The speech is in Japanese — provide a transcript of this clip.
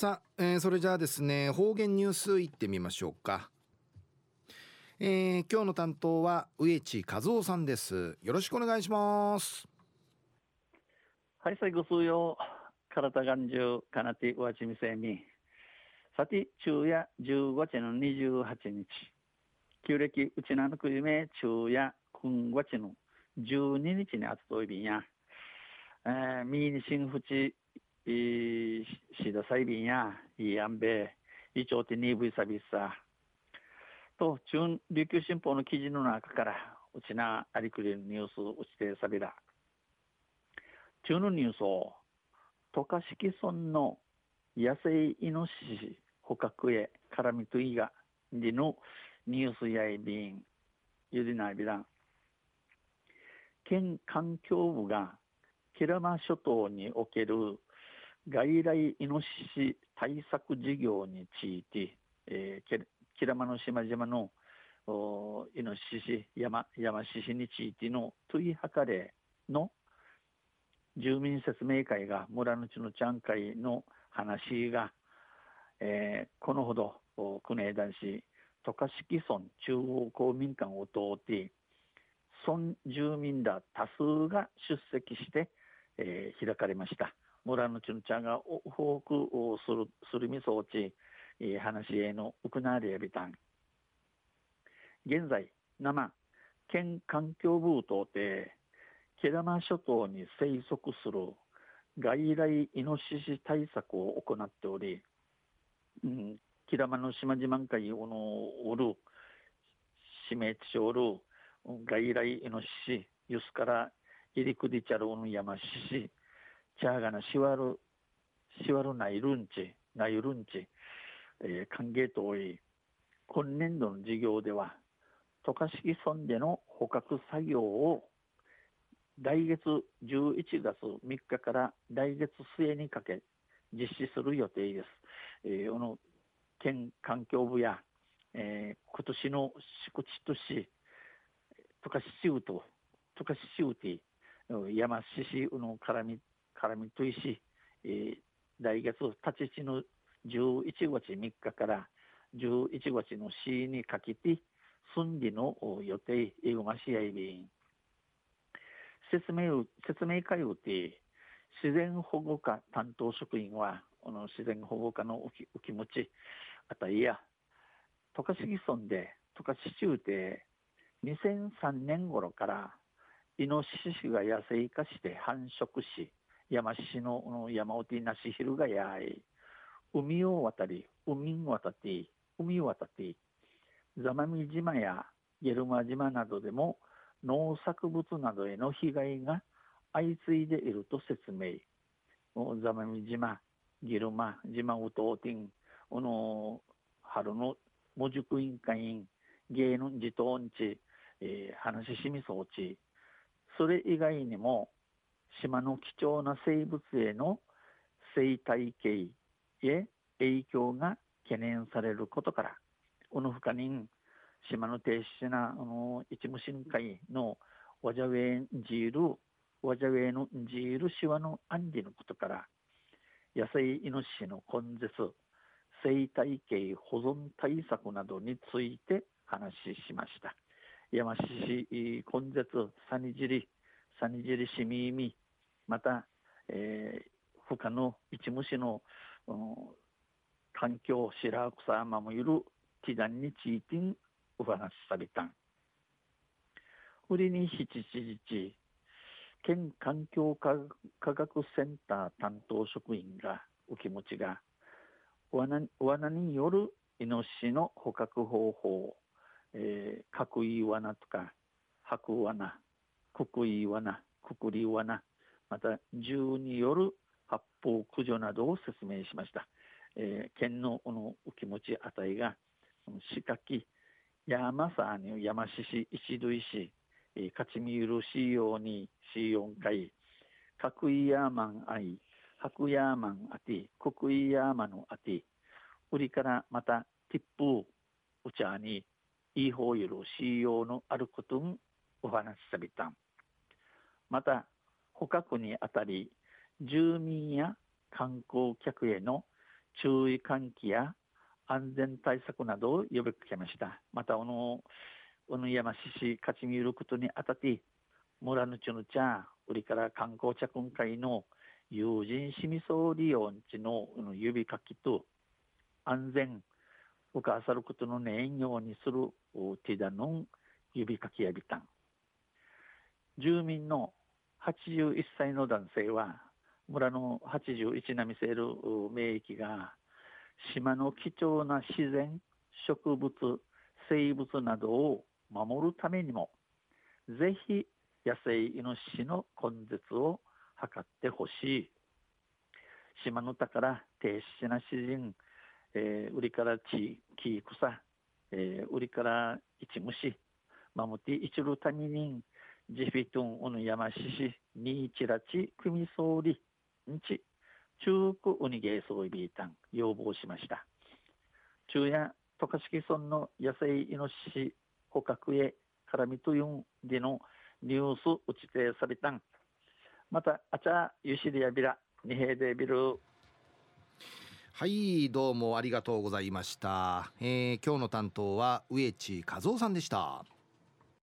さあ、えー、それじゃあですね方言ニュースいってみましょうか、えー、今日の担当は植地和夫さんです。よろしくお願いします。はい最後数曜体がんじゅうかなてうわちみせみ。さて昼夜15日の28日。旧暦うちなのくゆめ昼夜今月の12日にあつといびんや、えー、みにしんふちいしださいびんやいやんべいちょうてにぶいさびさと中琉球新報の記事の中からうちなありくりのニュースうちてさびら中のニュースを渡嘉敷村の野生イノシシ捕獲へ絡みといがでのニュースやいびんゆりないびら県環境部がキラマ諸島における外来イノシシ対策事業について、えー、キラマの島々のイノシシ山山シシについての問い計れの住民説明会が村のちのちゃん会の話が、えー、このほど国枝市渡嘉敷村中央公民館を通って村住民ら多数が出席して、えー、開かれました。村のちのちゃんが多くするするみそうち、えー、話へのうくなりやびたん現在生県環境部等で毛玉諸島に生息する外来イノシシ対策を行っており、うん、木玉の島々会をのおる指名地おる外来イノシシユスから入りくりちゃるの山シシチャーガナシワルシワルナイルンチナイルンチ、えー、歓迎とおい今年度の事業では渡嘉敷村での捕獲作業を来月11月3日から来月末にかけ実施する予定です。えー、この県環境部や、えー、今年の宿地都市、十勝市ウと、十勝市ウティ、山市市の絡み、絡みといし、えー、来月立ちの11月3日から11月の市にかけて、寸理の予定、英語が試合便。説明説明会をて自然保護課担当職員はこの自然保護課のおきお気持ちあたいや十勝村で十勝州で2003年頃からイノシシが野生化して繁殖し山市の山おてなしひるがやい。海を渡り海を渡って海を渡って座間味島やゲルマ島などでも農作物などへの被害が相次いでいると説明。ザマミ島、ギルマ、島ウトーティン、この春の模熟委員会員、芸能自動んち、えー、話しみ装置、それ以外にも島の貴重な生物への生態系へ影響が懸念されることから、この他に島の停止なあの一無深海のワジャウェンジールワジャウェイのジールシワの暗示のことから野生イノシシの根絶生態系保存対策などについて話しました。山獅子根絶サニジリサニジリシミイミまた、えー、他の一虫の、うん、環境白草守る祈願についてお話しされたん。売りに七七日、県環境科学センター担当職員が、お気持ちが、罠罠によるイノシシの捕獲方法、えー、角い罠とか、白罠、くくい罠、くくり罠、また銃による発砲駆除などを説明しました。えー、県のこのお気持ち値が、仕掛け、山さに山獅子石類市、勝ち見るしようにし四回、角井ヤーマン愛、白ヤーマンあて、国井ヤーマのあて、売りからまたティップうちゃに、いい方ゆるしようのあることんお話しさびたん。また、捕獲にあたり、住民や観光客への注意喚起や安全対策などを呼びかけました。また、あの、小野山市勝ち見ることにあたって、村のちぬちゃ、売りから観光着今回の友人市民総理用地の指かきと、安全、うかさることのねようにするティダの指かきやびたん。住民の81歳の男性は、村の81並みせる名域が、島の貴重な自然、植物、生物などを守るためにも、ぜひ野生イノシシの根絶を図ってほしい。島の宝、低視な詩人、えー、売りから地、木草、えー、売りから一虫、守って一るために、ジフィトン、オヌヤマシシ、ニーチラチ、クミソーリ、ンチ、中国ウニゲーソイビータン、要望しました。中夜、渡嘉敷村の野生イノシシ捕獲へ絡みというんでのニュース打ち定されたん。また、あちゃ、ゆしりやびら、二平でビル。はいどうもありがとうございました、えー、今日の担当は植地和夫さんでした